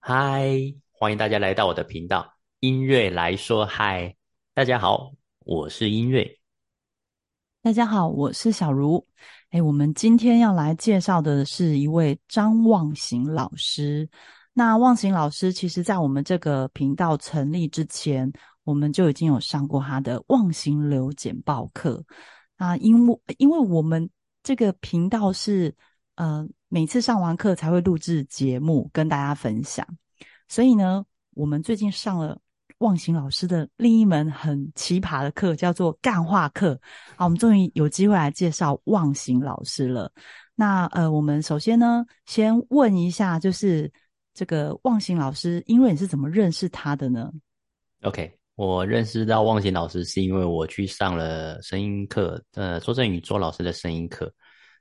嗨，欢迎大家来到我的频道，音乐来说嗨。大家好，我是音乐。大家好，我是小茹。哎，我们今天要来介绍的是一位张望行老师。那望行老师，其实在我们这个频道成立之前，我们就已经有上过他的望行流简报课。啊，因为因为我们这个频道是呃。每次上完课才会录制节目跟大家分享，所以呢，我们最近上了望行老师的另一门很奇葩的课，叫做干话课。好，我们终于有机会来介绍望行老师了。那呃，我们首先呢，先问一下，就是这个望行老师，因为你是怎么认识他的呢？OK，我认识到望行老师是因为我去上了声音课，呃，周振宇周老师的声音课。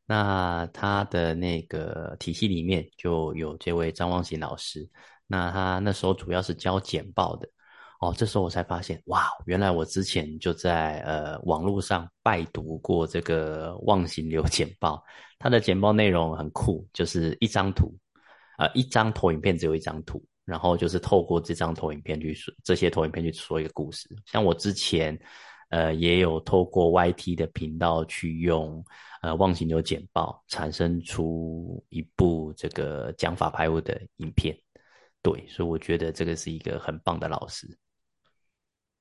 那他的那个体系里面就有这位张望行老师，那他那时候主要是教简报的，哦，这时候我才发现，哇，原来我之前就在呃网络上拜读过这个望行流简报，他的简报内容很酷，就是一张图，呃，一张投影片只有一张图，然后就是透过这张投影片去说这些投影片去说一个故事，像我之前。呃，也有透过 YT 的频道去用呃忘形流简报，产生出一部这个讲法排物的影片。对，所以我觉得这个是一个很棒的老师。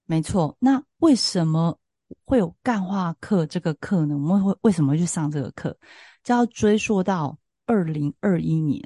没错，那为什么会有干化课这个课呢？我们会为什么会去上这个课？就要追溯到二零二一年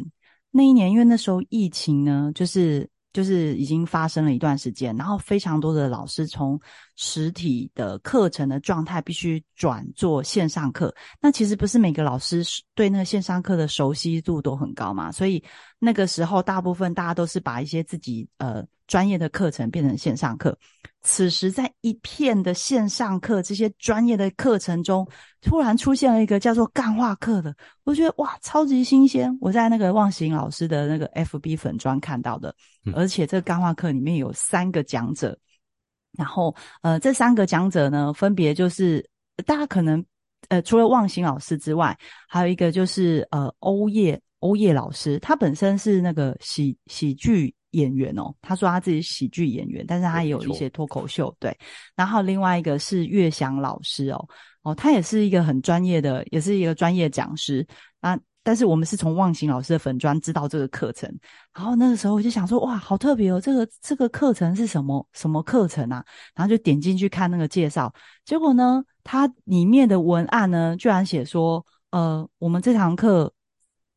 那一年，因为那时候疫情呢，就是。就是已经发生了一段时间，然后非常多的老师从实体的课程的状态必须转做线上课。那其实不是每个老师对那个线上课的熟悉度都很高嘛，所以那个时候大部分大家都是把一些自己呃。专业的课程变成线上课，此时在一片的线上课这些专业的课程中，突然出现了一个叫做干化课的，我觉得哇，超级新鲜！我在那个望行老师的那个 FB 粉专看到的，而且这个干化课里面有三个讲者，然后呃，这三个讲者呢，分别就是大家可能呃，除了望行老师之外，还有一个就是呃，欧叶欧叶老师，他本身是那个喜喜剧。演员哦，他说他自己喜剧演员，但是他也有一些脱口秀。对，然后另外一个是岳翔老师哦，哦，他也是一个很专业的，也是一个专业讲师啊。但是我们是从忘形老师的粉专知道这个课程，然后那个时候我就想说，哇，好特别哦，这个这个课程是什么什么课程啊？然后就点进去看那个介绍，结果呢，它里面的文案呢，居然写说，呃，我们这堂课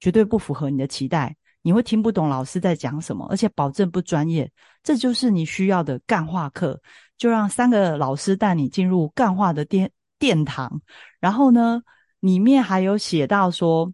绝对不符合你的期待。你会听不懂老师在讲什么，而且保证不专业。这就是你需要的干化课，就让三个老师带你进入干化的殿殿堂。然后呢，里面还有写到说，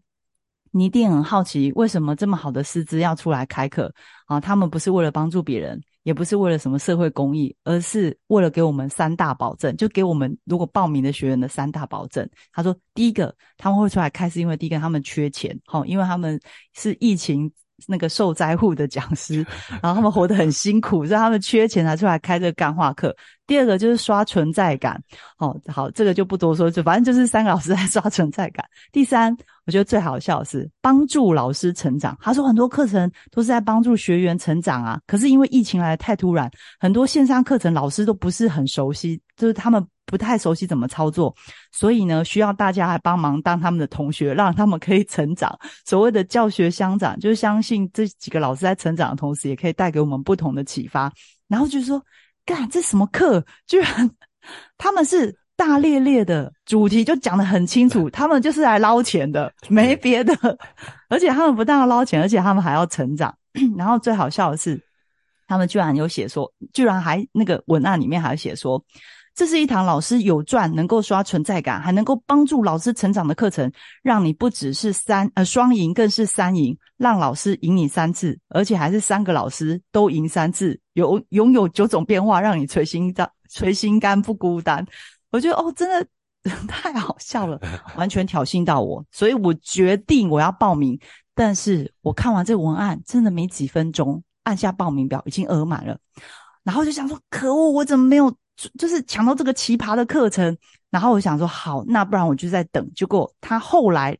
你一定很好奇，为什么这么好的师资要出来开课啊？他们不是为了帮助别人，也不是为了什么社会公益，而是为了给我们三大保证，就给我们如果报名的学员的三大保证。他说，第一个他们会出来开，是因为第一个他们缺钱，好，因为他们是疫情。那个受灾户的讲师，然后他们活得很辛苦，所以他们缺钱才出来开这个干话课。第二个就是刷存在感，哦，好，这个就不多说，就反正就是三个老师在刷存在感。第三，我觉得最好笑的是帮助老师成长。他说很多课程都是在帮助学员成长啊，可是因为疫情来的太突然，很多线上课程老师都不是很熟悉，就是他们。不太熟悉怎么操作，所以呢，需要大家来帮忙当他们的同学，让他们可以成长。所谓的教学相长，就是相信这几个老师在成长的同时，也可以带给我们不同的启发。然后就说，干这什么课？居然 他们是大咧咧的主题，就讲得很清楚，他们就是来捞钱的，没别的。而且他们不但要捞钱，而且他们还要成长。然后最好笑的是，他们居然有写说，居然还那个文案里面还写说。这是一堂老师有赚、能够刷存在感，还能够帮助老师成长的课程，让你不只是三呃双赢，更是三赢，让老师赢你三次，而且还是三个老师都赢三次，有拥有九种变化，让你垂心肝垂心肝不孤单。我觉得哦，真的太好笑了，完全挑衅到我，所以我决定我要报名。但是我看完这文案，真的没几分钟，按下报名表已经额满了。然后就想说，可恶，我怎么没有就是抢到这个奇葩的课程？然后我想说，好，那不然我就在等。结果他后来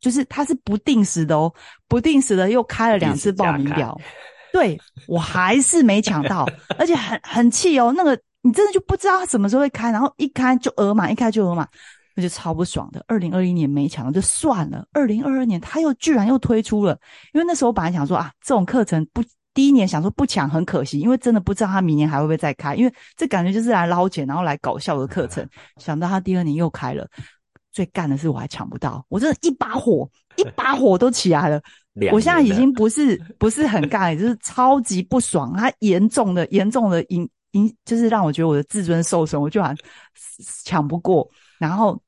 就是他是不定时的哦，不定时的又开了两次报名表，对我还是没抢到，而且很很气哦。那个你真的就不知道他什么时候会开，然后一开就额满，一开就额满，那就超不爽的。二零二一年没抢到就算了，二零二二年他又居然又推出了，因为那时候我本来想说啊，这种课程不。第一年想说不抢很可惜，因为真的不知道他明年还会不会再开，因为这感觉就是来捞钱，然后来搞笑的课程。想到他第二年又开了，最干的是我还抢不到，我真的一把火，一把火都起来了。我现在已经不是 不是很干，就是超级不爽，他严重的严重的影影，就是让我觉得我的自尊受损，我就还抢不过。然后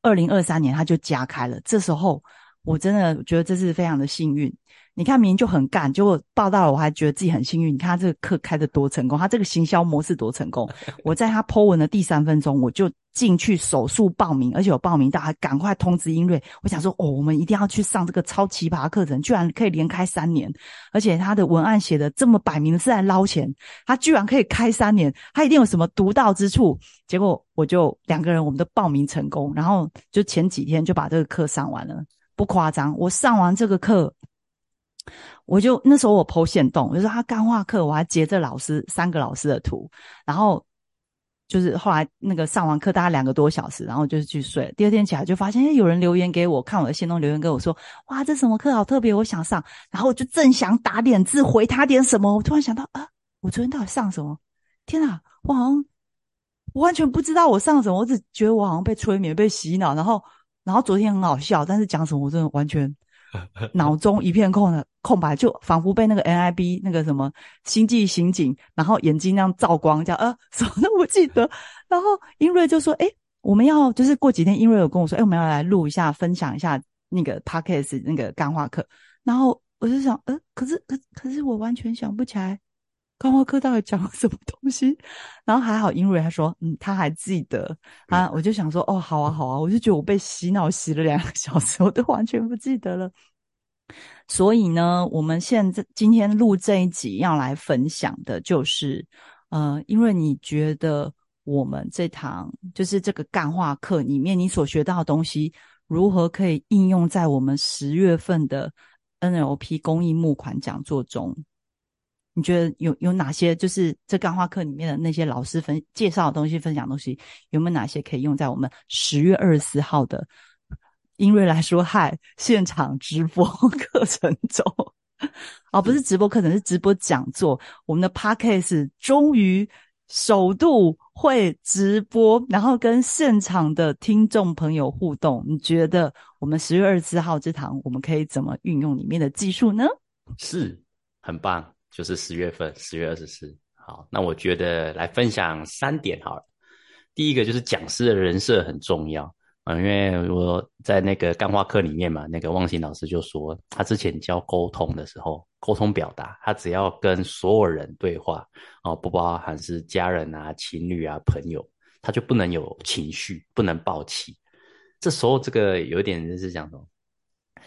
二零二三年他就加开了，这时候我真的觉得这是非常的幸运。你看，明明就很干，结果报道了，我还觉得自己很幸运。你看他这个课开的多成功，他这个行销模式多成功。我在他 Po 文的第三分钟，我就进去手速报名，而且有报名到，还赶快通知英瑞。我想说，哦，我们一定要去上这个超奇葩课程，居然可以连开三年，而且他的文案写的这么摆明是在捞钱，他居然可以开三年，他一定有什么独到之处。结果我就两个人，我们都报名成功，然后就前几天就把这个课上完了，不夸张，我上完这个课。我就那时候我剖线洞，就说他干画课，我还截着老师三个老师的图，然后就是后来那个上完课大概两个多小时，然后就是去睡。第二天起来就发现，哎，有人留言给我，看我的线洞留言跟我说，哇，这什么课好特别，我想上。然后我就正想打点字回他点什么，我突然想到啊，我昨天到底上什么？天啊，我好像我完全不知道我上什么，我只觉得我好像被催眠、被洗脑。然后，然后昨天很好笑，但是讲什么我真的完全。脑中一片空的空白，就仿佛被那个 NIB 那个什么星际刑警，然后眼睛那样照光，叫呃 什么都不记得。然后英瑞就说：“哎，我们要就是过几天，英瑞有跟我说，哎，我们要来录一下，分享一下那个 Podcast 那个干话课。”然后我就想，呃，可是可可是我完全想不起来干话课到底讲了什么东西。然后还好英瑞他说，嗯，他还记得啊。我就想说，哦，好啊，好啊。我就觉得我被洗脑洗了两个小时，我都完全不记得了。所以呢，我们现在今天录这一集要来分享的就是，呃，因为你觉得我们这堂就是这个干化课里面你所学到的东西，如何可以应用在我们十月份的 NLP 公益募款讲座中？你觉得有有哪些就是这干化课里面的那些老师分介绍的东西、分享东西，有没有哪些可以用在我们十月二十四号的？英瑞来说：“嗨，现场直播课程中，哦，不是直播课程，是直播讲座。我们的 podcast 终于首度会直播，然后跟现场的听众朋友互动。你觉得我们十月二十四号这堂，我们可以怎么运用里面的技术呢？是很棒，就是十月份，十月二十四。好，那我觉得来分享三点好了。第一个就是讲师的人设很重要。”啊，因为我在那个干话课里面嘛，那个忘形老师就说，他之前教沟通的时候，沟通表达，他只要跟所有人对话，哦，不包含是家人啊、情侣啊、朋友，他就不能有情绪，不能暴气。这时候，这个有点就是讲说，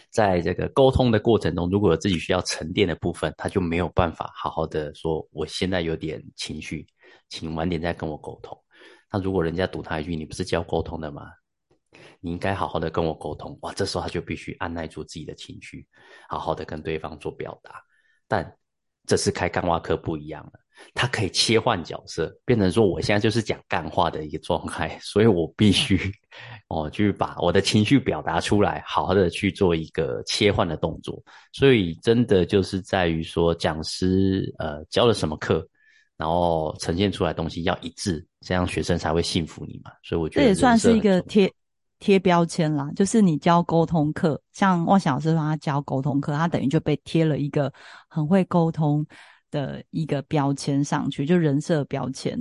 在这个沟通的过程中，如果自己需要沉淀的部分，他就没有办法好好的说，我现在有点情绪，请晚点再跟我沟通。那如果人家堵他一句，你不是教沟通的吗？你应该好好的跟我沟通哇！这时候他就必须按耐住自己的情绪，好好的跟对方做表达。但这次开干话课不一样了，他可以切换角色，变成说我现在就是讲干话的一个状态，所以我必须哦，去把我的情绪表达出来，好好的去做一个切换的动作。所以真的就是在于说，讲师呃教了什么课，然后呈现出来东西要一致，这样学生才会信服你嘛。所以我觉得这也算是一个贴。贴标签啦，就是你教沟通课，像汪小老师说他教沟通课，他等于就被贴了一个很会沟通的一个标签上去，就人设标签。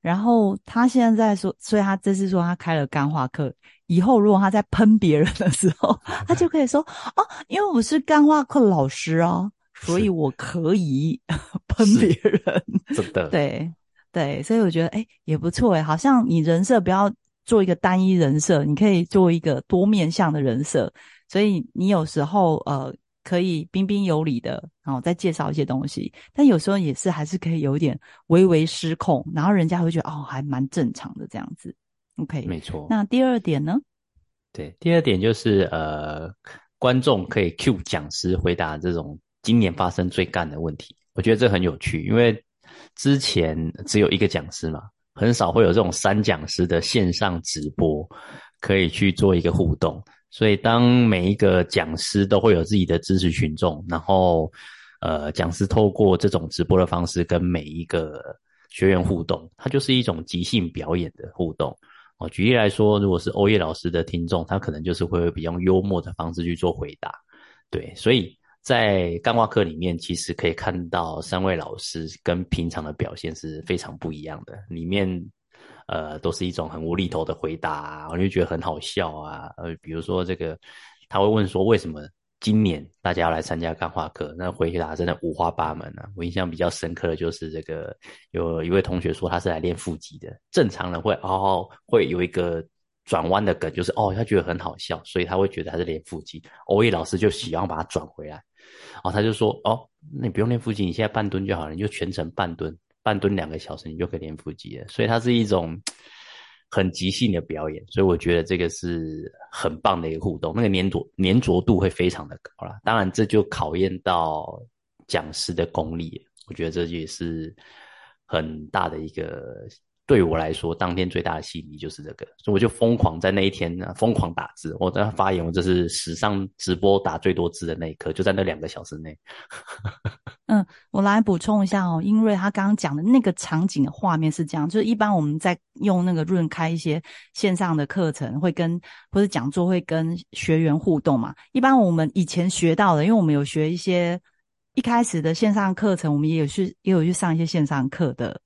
然后他现在在说，所以他这次说他开了干化课，以后如果他在喷别人的时候，他就可以说哦，因为我是干化课老师啊，所以我可以 喷别人。真的，对对，所以我觉得哎也不错哎，好像你人设不要。做一个单一人设，你可以做一个多面向的人设，所以你有时候呃可以彬彬有礼的，然后再介绍一些东西，但有时候也是还是可以有一点微微失控，然后人家会觉得哦，还蛮正常的这样子。OK，没错。那第二点呢？对，第二点就是呃，观众可以 Q 讲师回答这种今年发生最干的问题，我觉得这很有趣，因为之前只有一个讲师嘛。很少会有这种三讲师的线上直播，可以去做一个互动。所以当每一个讲师都会有自己的支持群众，然后呃，讲师透过这种直播的方式跟每一个学员互动，它就是一种即兴表演的互动。哦，举例来说，如果是欧叶老师的听众，他可能就是会比较幽默的方式去做回答。对，所以。在干话课里面，其实可以看到三位老师跟平常的表现是非常不一样的。里面，呃，都是一种很无厘头的回答，我就觉得很好笑啊。呃，比如说这个，他会问说为什么今年大家要来参加干化课？那回答真的五花八门啊。我印象比较深刻的就是这个，有一位同学说他是来练腹肌的。正常人会哦，会有一个。转弯的梗就是哦，他觉得很好笑，所以他会觉得他是练腹肌。欧耶老师就喜欢把它转回来，哦，他就说哦，那你不用练腹肌，你现在半蹲就好了，你就全程半蹲，半蹲两个小时，你就可以练腹肌了。所以它是一种很即兴的表演，所以我觉得这个是很棒的一个互动，那个粘着粘着度会非常的高啦。当然，这就考验到讲师的功力，我觉得这也是很大的一个。对我来说，当天最大的吸引力就是这个，所以我就疯狂在那一天呢，疯狂打字。我在发言，我这是史上直播打最多字的那一刻，就在那两个小时内。嗯，我来补充一下哦，英瑞他刚刚讲的那个场景的画面是这样，就是一般我们在用那个润开一些线上的课程，会跟或者讲座会跟学员互动嘛。一般我们以前学到的，因为我们有学一些一开始的线上课程，我们也有去也有去上一些线上课的。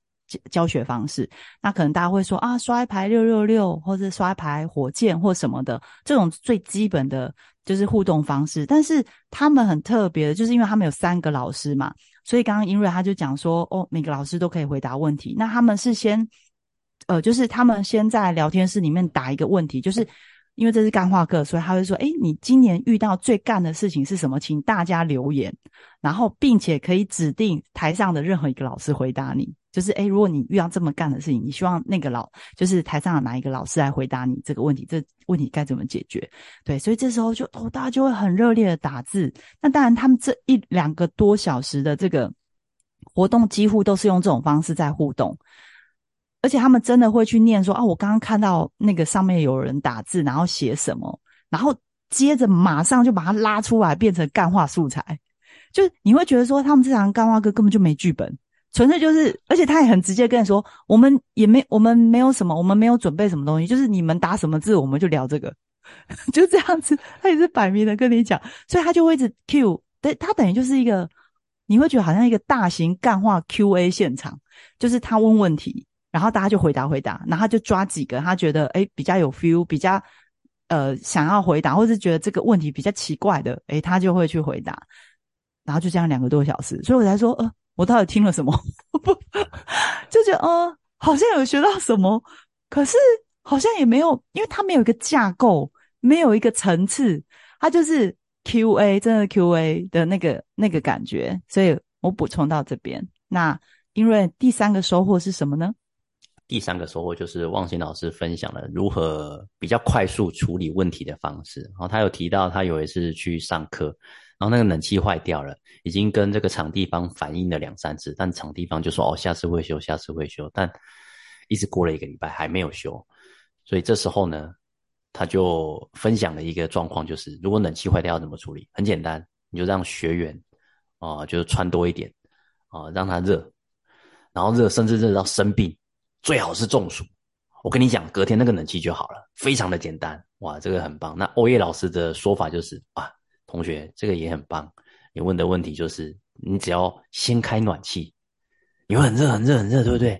教学方式，那可能大家会说啊，刷一排六六六，或者刷一排火箭或什么的，这种最基本的就是互动方式。但是他们很特别的，就是因为他们有三个老师嘛，所以刚刚英瑞他就讲说，哦，每个老师都可以回答问题。那他们是先，呃，就是他们先在聊天室里面打一个问题，就是因为这是干话课，所以他会说，哎，你今年遇到最干的事情是什么？请大家留言，然后并且可以指定台上的任何一个老师回答你。就是哎，如果你遇到这么干的事情，你希望那个老就是台上的哪一个老师来回答你这个问题？这问题该怎么解决？对，所以这时候就哦，大家就会很热烈的打字。那当然，他们这一两个多小时的这个活动，几乎都是用这种方式在互动，而且他们真的会去念说啊，我刚刚看到那个上面有人打字，然后写什么，然后接着马上就把它拉出来变成干话素材，就你会觉得说，他们这堂干话课根本就没剧本。纯粹就是，而且他也很直接跟你说，我们也没，我们没有什么，我们没有准备什么东西，就是你们打什么字，我们就聊这个，就这样子。他也是摆明的跟你讲，所以他就会一直 Q，对他等于就是一个，你会觉得好像一个大型干话 Q&A 现场，就是他问问题，然后大家就回答回答，然后他就抓几个他觉得哎比较有 feel，比较呃想要回答，或是觉得这个问题比较奇怪的，哎他就会去回答，然后就这样两个多小时，所以我才说呃。我到底听了什么？不，就觉得嗯，好像有学到什么，可是好像也没有，因为它没有一个架构，没有一个层次，它就是 Q A，真的 Q A 的那个那个感觉。所以我补充到这边。那因为第三个收获是什么呢？第三个收获就是望行老师分享了如何比较快速处理问题的方式。然后他有提到，他有一次去上课。然后那个冷气坏掉了，已经跟这个场地方反映了两三次，但场地方就说哦，下次会修，下次会修，但一直过了一个礼拜还没有修，所以这时候呢，他就分享了一个状况，就是如果冷气坏掉要怎么处理？很简单，你就让学员啊，就是穿多一点啊，让他热，然后热甚至热到生病，最好是中暑。我跟你讲，隔天那个冷气就好了，非常的简单，哇，这个很棒。那欧叶老师的说法就是啊。同学，这个也很棒。你问的问题就是，你只要先开暖气，你会很热、很热、很热，对不对？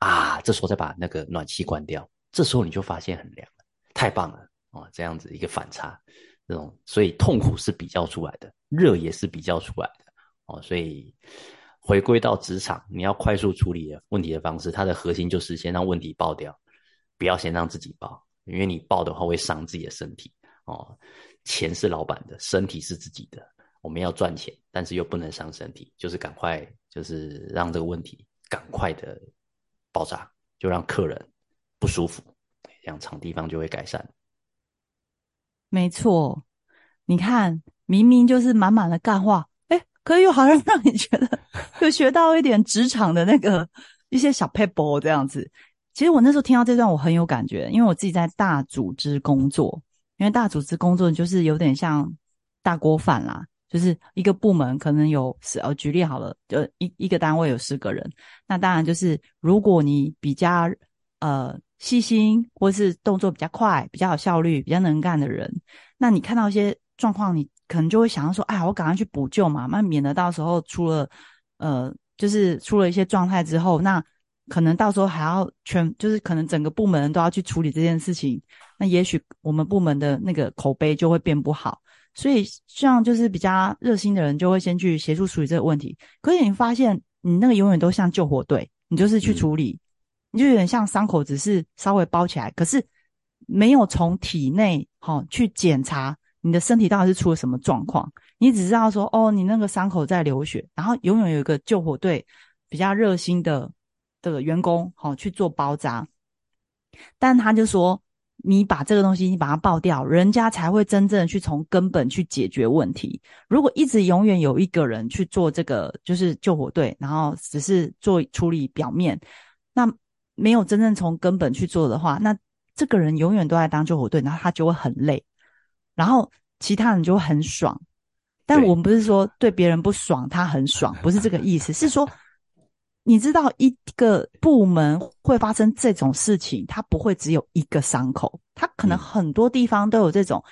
啊，这时候再把那个暖气关掉，这时候你就发现很凉了，太棒了哦！这样子一个反差，这种所以痛苦是比较出来的，热也是比较出来的哦。所以回归到职场，你要快速处理问题的方式，它的核心就是先让问题爆掉，不要先让自己爆，因为你爆的话会伤自己的身体哦。钱是老板的，身体是自己的我们要赚钱，但是又不能伤身体，就是赶快就是让这个问题赶快的爆炸，就让客人不舒服，这样场地方就会改善。没错，你看，明明就是满满的干话，哎，可是又好像让你觉得又学到一点职场的那个一些小 paper 这样子。其实我那时候听到这段，我很有感觉，因为我自己在大组织工作，因为大组织工作就是有点像大锅饭啦，就是一个部门可能有十，呃，举例好了，就一一个单位有十个人，那当然就是如果你比较呃。细心或是动作比较快、比较有效率、比较能干的人，那你看到一些状况，你可能就会想要说：“哎，我赶快去补救嘛，那免得到时候出了呃，就是出了一些状态之后，那可能到时候还要全，就是可能整个部门都要去处理这件事情，那也许我们部门的那个口碑就会变不好。所以，像就是比较热心的人，就会先去协助处理这个问题。可是你发现，你那个永远都像救火队，你就是去处理。你就有点像伤口，只是稍微包起来，可是没有从体内哈去检查你的身体到底是出了什么状况。你只知道说，哦，你那个伤口在流血，然后永远有一个救火队比较热心的的员工好去做包扎。但他就说，你把这个东西你把它爆掉，人家才会真正去从根本去解决问题。如果一直永远有一个人去做这个，就是救火队，然后只是做处理表面，那。没有真正从根本去做的话，那这个人永远都在当救火队，然后他就会很累，然后其他人就会很爽。但我们不是说对别人不爽，他很爽，不是这个意思，是说你知道一个部门会发生这种事情，它不会只有一个伤口，它可能很多地方都有这种。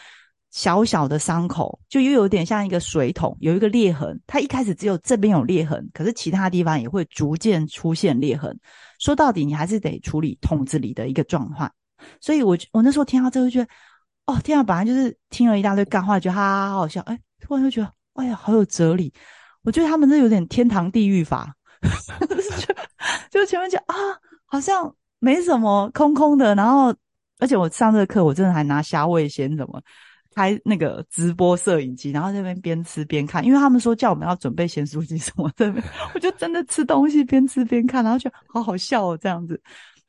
小小的伤口，就又有点像一个水桶，有一个裂痕。它一开始只有这边有裂痕，可是其他地方也会逐渐出现裂痕。说到底，你还是得处理桶子里的一个状况。所以，我我那时候听到这个，觉得哦，天啊，本来就是听了一大堆干话，觉得哈哈好好笑。哎，突然就觉得，哎呀，好有哲理。我觉得他们这有点天堂地狱法，就 就前面讲啊，好像没什么空空的。然后，而且我上这个课，我真的还拿虾味先什么。开那个直播摄影机，然后那边边吃边看，因为他们说叫我们要准备咸酥鸡什么的，我就真的吃东西边吃边看，然后就好好笑哦这样子，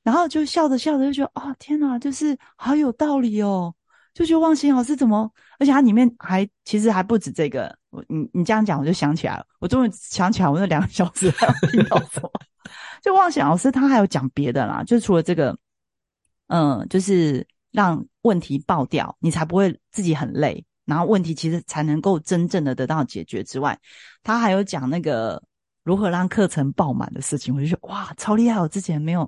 然后就笑着笑着就觉得啊天哪，就是好有道理哦，就觉得忘形老师怎么，而且它里面还其实还不止这个，我你你这样讲我就想起来了，我终于想起来我那两个小时还要听到什么，就忘想老师他还有讲别的啦，就除了这个，嗯，就是。让问题爆掉，你才不会自己很累，然后问题其实才能够真正的得到解决之外，他还有讲那个如何让课程爆满的事情，我就觉得哇，超厉害！我之前没有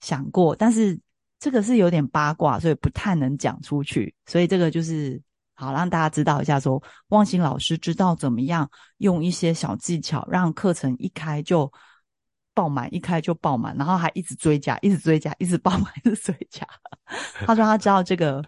想过，但是这个是有点八卦，所以不太能讲出去，所以这个就是好让大家知道一下，说忘形老师知道怎么样用一些小技巧，让课程一开就。爆满一开就爆满，然后还一直追加，一直追加，一直爆满，一直追加。他说他知道这个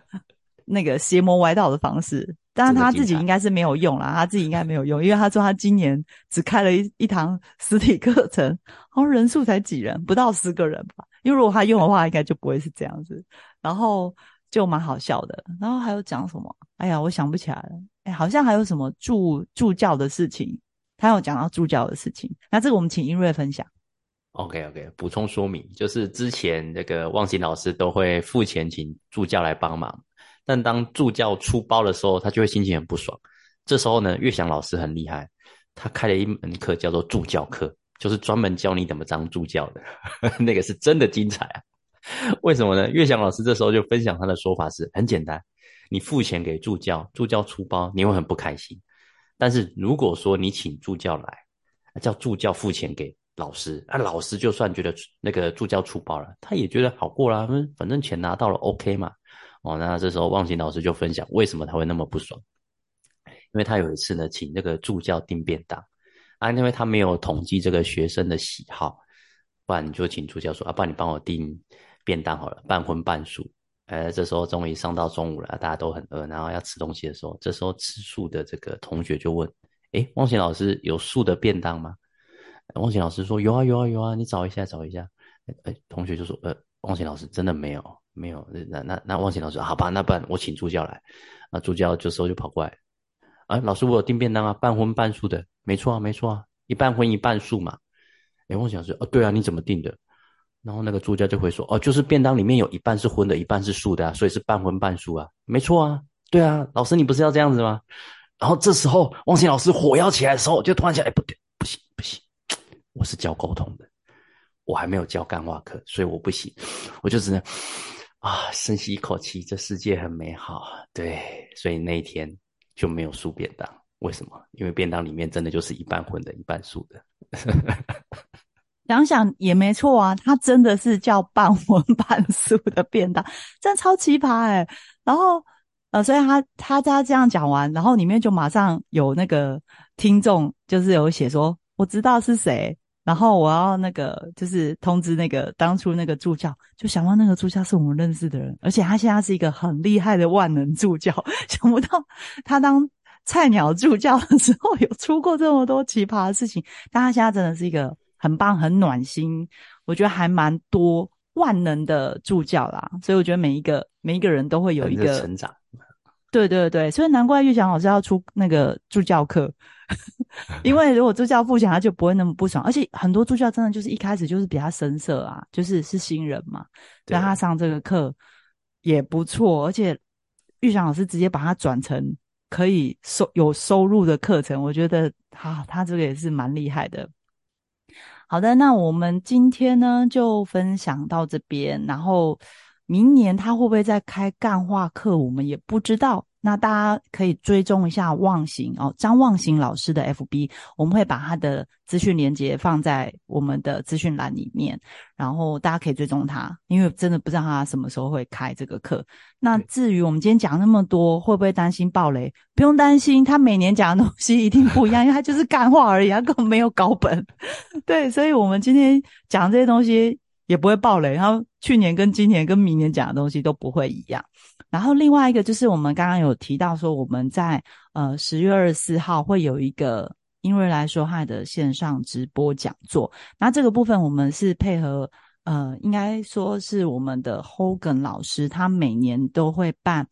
那个邪魔歪道的方式，但是他自己应该是没有用啦，他自己应该没有用，因为他说他今年只开了一一堂实体课程，好像人数才几人，不到十个人吧。因为如果他用的话，应该就不会是这样子。然后就蛮好笑的。然后还有讲什么？哎呀，我想不起来了。哎，好像还有什么助助教的事情，他有讲到助教的事情。那这个我们请英瑞分享。OK OK，补充说明，就是之前这个忘形老师都会付钱请助教来帮忙，但当助教出包的时候，他就会心情很不爽。这时候呢，岳翔老师很厉害，他开了一门课叫做助教课，就是专门教你怎么当助教的，那个是真的精彩啊！为什么呢？岳翔老师这时候就分享他的说法是很简单：你付钱给助教，助教出包，你会很不开心；但是如果说你请助教来，叫助教付钱给。老师啊，老师就算觉得那个助教出包了，他也觉得好过啦，反正钱拿到了，OK 嘛。哦，那这时候忘形老师就分享为什么他会那么不爽，因为他有一次呢，请那个助教订便当啊，因为他没有统计这个学生的喜好，不然你就请助教说啊，不然你帮我订便当好了，半荤半素。呃，这时候终于上到中午了，大家都很饿，然后要吃东西的时候，这时候吃素的这个同学就问：哎，忘形老师有素的便当吗？汪晴老师说：“有啊，有啊，有啊，你找一下，找一下。”哎，同学就说：“呃，汪晴老师真的没有，没有。”那那那汪晴老师，好吧，那不然我请助教来。那助教这时候就跑过来，啊，老师我有订便当啊，半荤半素的，没错啊，没错啊，一半荤一半素嘛。哎，我想说，哦，对啊，你怎么订的？然后那个助教就会说，哦，就是便当里面有一半是荤的，一半是素的啊，所以是半荤半素啊，没错啊，对啊，老师你不是要这样子吗？然后这时候汪琴老师火要起来的时候，就突然想，哎，不对，不行不行，我是教沟通的，我还没有教干话课，所以我不行，我就只能啊，深吸一口气，这世界很美好，对，所以那一天就没有素便当，为什么？因为便当里面真的就是一半荤的，一半素的。想想也没错啊，他真的是叫半荤半素的便当，真超奇葩哎。然后呃，所以他他他这样讲完，然后里面就马上有那个听众，就是有写说我知道是谁，然后我要那个就是通知那个当初那个助教，就想到那个助教是我们认识的人，而且他现在是一个很厉害的万能助教，想不到他当菜鸟助教的时候有出过这么多奇葩的事情，但他现在真的是一个。很棒，很暖心，我觉得还蛮多万能的助教啦，所以我觉得每一个每一个人都会有一个成长。对对对，所以难怪玉祥老师要出那个助教课，因为如果助教不讲，他就不会那么不爽。而且很多助教真的就是一开始就是比较生涩啊，就是是新人嘛，让他上这个课也不错。而且玉祥老师直接把他转成可以收有收入的课程，我觉得他他这个也是蛮厉害的。好的，那我们今天呢就分享到这边，然后明年他会不会再开干话课，我们也不知道。那大家可以追踪一下忘形哦，张忘形老师的 FB，我们会把他的资讯连接放在我们的资讯栏里面，然后大家可以追踪他，因为真的不知道他什么时候会开这个课。那至于我们今天讲那么多，会不会担心暴雷？不用担心，他每年讲的东西一定不一样，因为他就是干话而已，他根本没有稿本。对，所以我们今天讲这些东西也不会暴雷，然后去年跟今年跟明年讲的东西都不会一样。然后另外一个就是我们刚刚有提到说，我们在呃十月二十四号会有一个英瑞来说话的线上直播讲座。那这个部分我们是配合呃，应该说是我们的 Hogan 老师，他每年都会办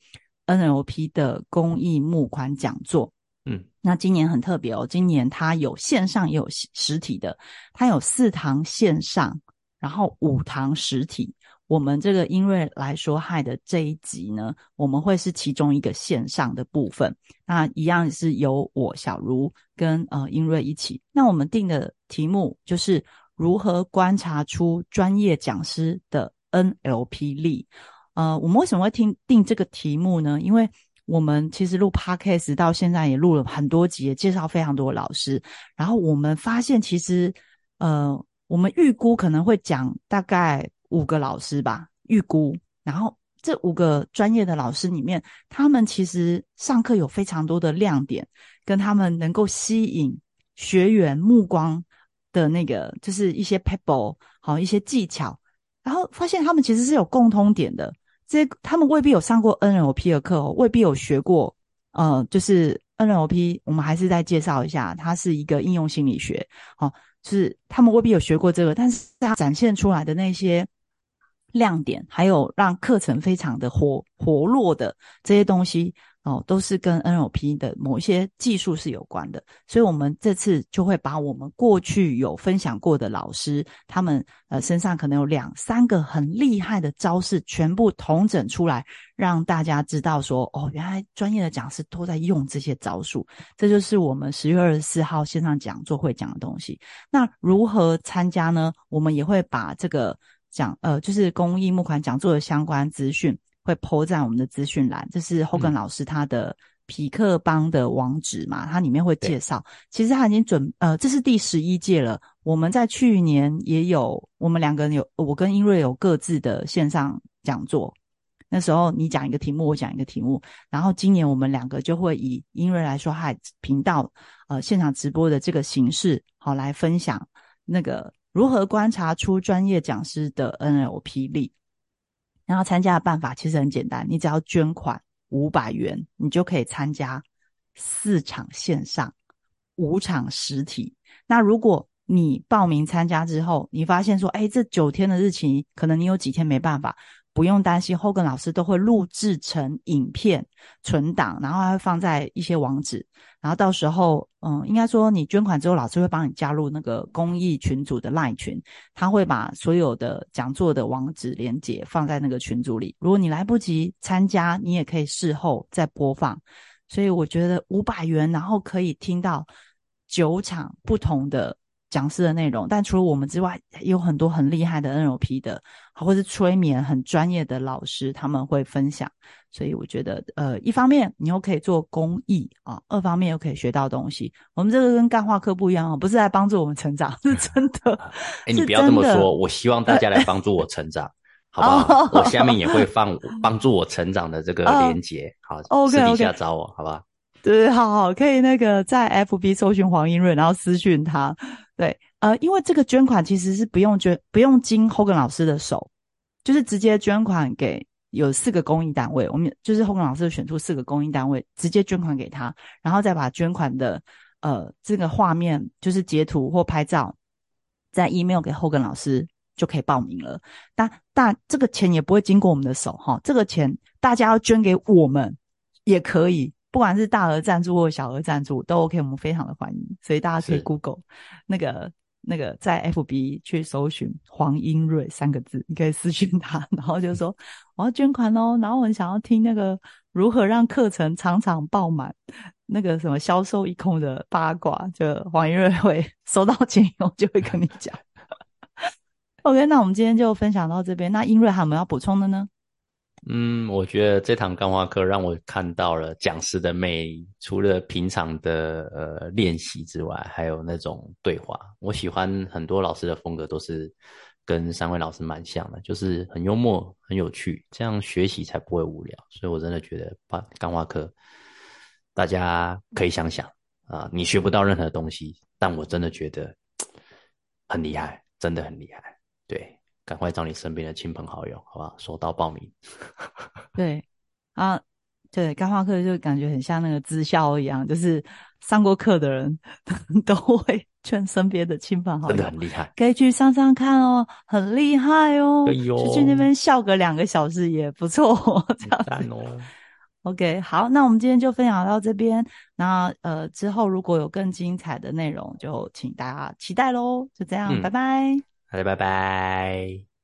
NLP 的公益募款讲座。嗯，那今年很特别哦，今年他有线上也有实体的，他有四堂线上，然后五堂实体。我们这个英瑞来说害的这一集呢，我们会是其中一个线上的部分。那一样是由我小茹跟呃英瑞一起。那我们定的题目就是如何观察出专业讲师的 NLP 力。呃，我们为什么会听定这个题目呢？因为我们其实录 Podcast 到现在也录了很多集，也介绍非常多老师。然后我们发现，其实呃，我们预估可能会讲大概。五个老师吧，预估。然后这五个专业的老师里面，他们其实上课有非常多的亮点，跟他们能够吸引学员目光的那个，就是一些 pebble 好一些技巧。然后发现他们其实是有共通点的，这他们未必有上过 NLP 的课哦，未必有学过。呃，就是 NLP，我们还是再介绍一下，它是一个应用心理学。好，就是他们未必有学过这个，但是它展现出来的那些。亮点还有让课程非常的活活络的这些东西哦，都是跟 NLP 的某一些技术是有关的。所以，我们这次就会把我们过去有分享过的老师，他们呃身上可能有两三个很厉害的招式，全部统整出来，让大家知道说，哦，原来专业的讲师都在用这些招数。这就是我们十月二十四号线上讲座会讲的东西。那如何参加呢？我们也会把这个。讲呃，就是公益募款讲座的相关资讯会铺在我们的资讯栏，这是 Hogan 老师他的匹克邦的网址嘛，它里面会介绍。其实他已经准呃，这是第十一届了。我们在去年也有，我们两个人有，我跟英瑞有各自的线上讲座。那时候你讲一个题目，我讲一个题目，然后今年我们两个就会以英瑞来说嗨频道呃现场直播的这个形式，好来分享那个。如何观察出专业讲师的 NLP 力？然后参加的办法其实很简单，你只要捐款五百元，你就可以参加四场线上、五场实体。那如果你报名参加之后，你发现说，哎，这九天的日期可能你有几天没办法，不用担心，Hogan 老师都会录制成影片存档，然后还会放在一些网址，然后到时候，嗯，应该说你捐款之后，老师会帮你加入那个公益群组的 LINE 群，他会把所有的讲座的网址连接放在那个群组里。如果你来不及参加，你也可以事后再播放。所以我觉得五百元，然后可以听到九场不同的。讲师的内容，但除了我们之外，有很多很厉害的 NLP 的，或者是催眠很专业的老师，他们会分享。所以我觉得，呃，一方面你又可以做公益啊，二方面又可以学到东西。我们这个跟干化课不一样啊，不是来帮助我们成长，是真的。哎，你不要这么说，我希望大家来帮助我成长，好不好？我下面也会放帮助我成长的这个 连接，好，私底下找我，好不好？对，好好，可以那个在 FB 搜寻黄英瑞，然后私讯他。对，呃，因为这个捐款其实是不用捐，不用经 Hogan 老师的手，就是直接捐款给有四个公益单位，我们就是 Hogan 老师选出四个公益单位，直接捐款给他，然后再把捐款的呃这个画面，就是截图或拍照，再 email 给 Hogan 老师就可以报名了。但但这个钱也不会经过我们的手哈，这个钱大家要捐给我们也可以。不管是大额赞助或小额赞助都 OK，我们非常的欢迎，所以大家可以 Google 那个那个在 FB 去搜寻黄英瑞三个字，你可以私信他，然后就说我要捐款哦，然后我很想要听那个如何让课程场场爆满，那个什么销售一空的八卦，就黄英瑞会收到钱以后就会跟你讲。OK，那我们今天就分享到这边，那英瑞还有没有要补充的呢？嗯，我觉得这堂钢化课让我看到了讲师的魅力。除了平常的呃练习之外，还有那种对话。我喜欢很多老师的风格都是跟三位老师蛮像的，就是很幽默、很有趣，这样学习才不会无聊。所以我真的觉得把钢化课大家可以想想啊，你学不到任何东西，但我真的觉得很厉害，真的很厉害。对。赶快找你身边的亲朋好友，好吧？手到报名。对啊，对，干化课就感觉很像那个支校一样，就是上过课的人 都会劝身边的亲朋好友，真的很厉害，可以去上上看哦，很厉害哦。哎呦，去那边笑个两个小时也不错，这样子哦。OK，好，那我们今天就分享到这边。那呃，之后如果有更精彩的内容，就请大家期待喽。就这样，拜拜。好的，拜拜。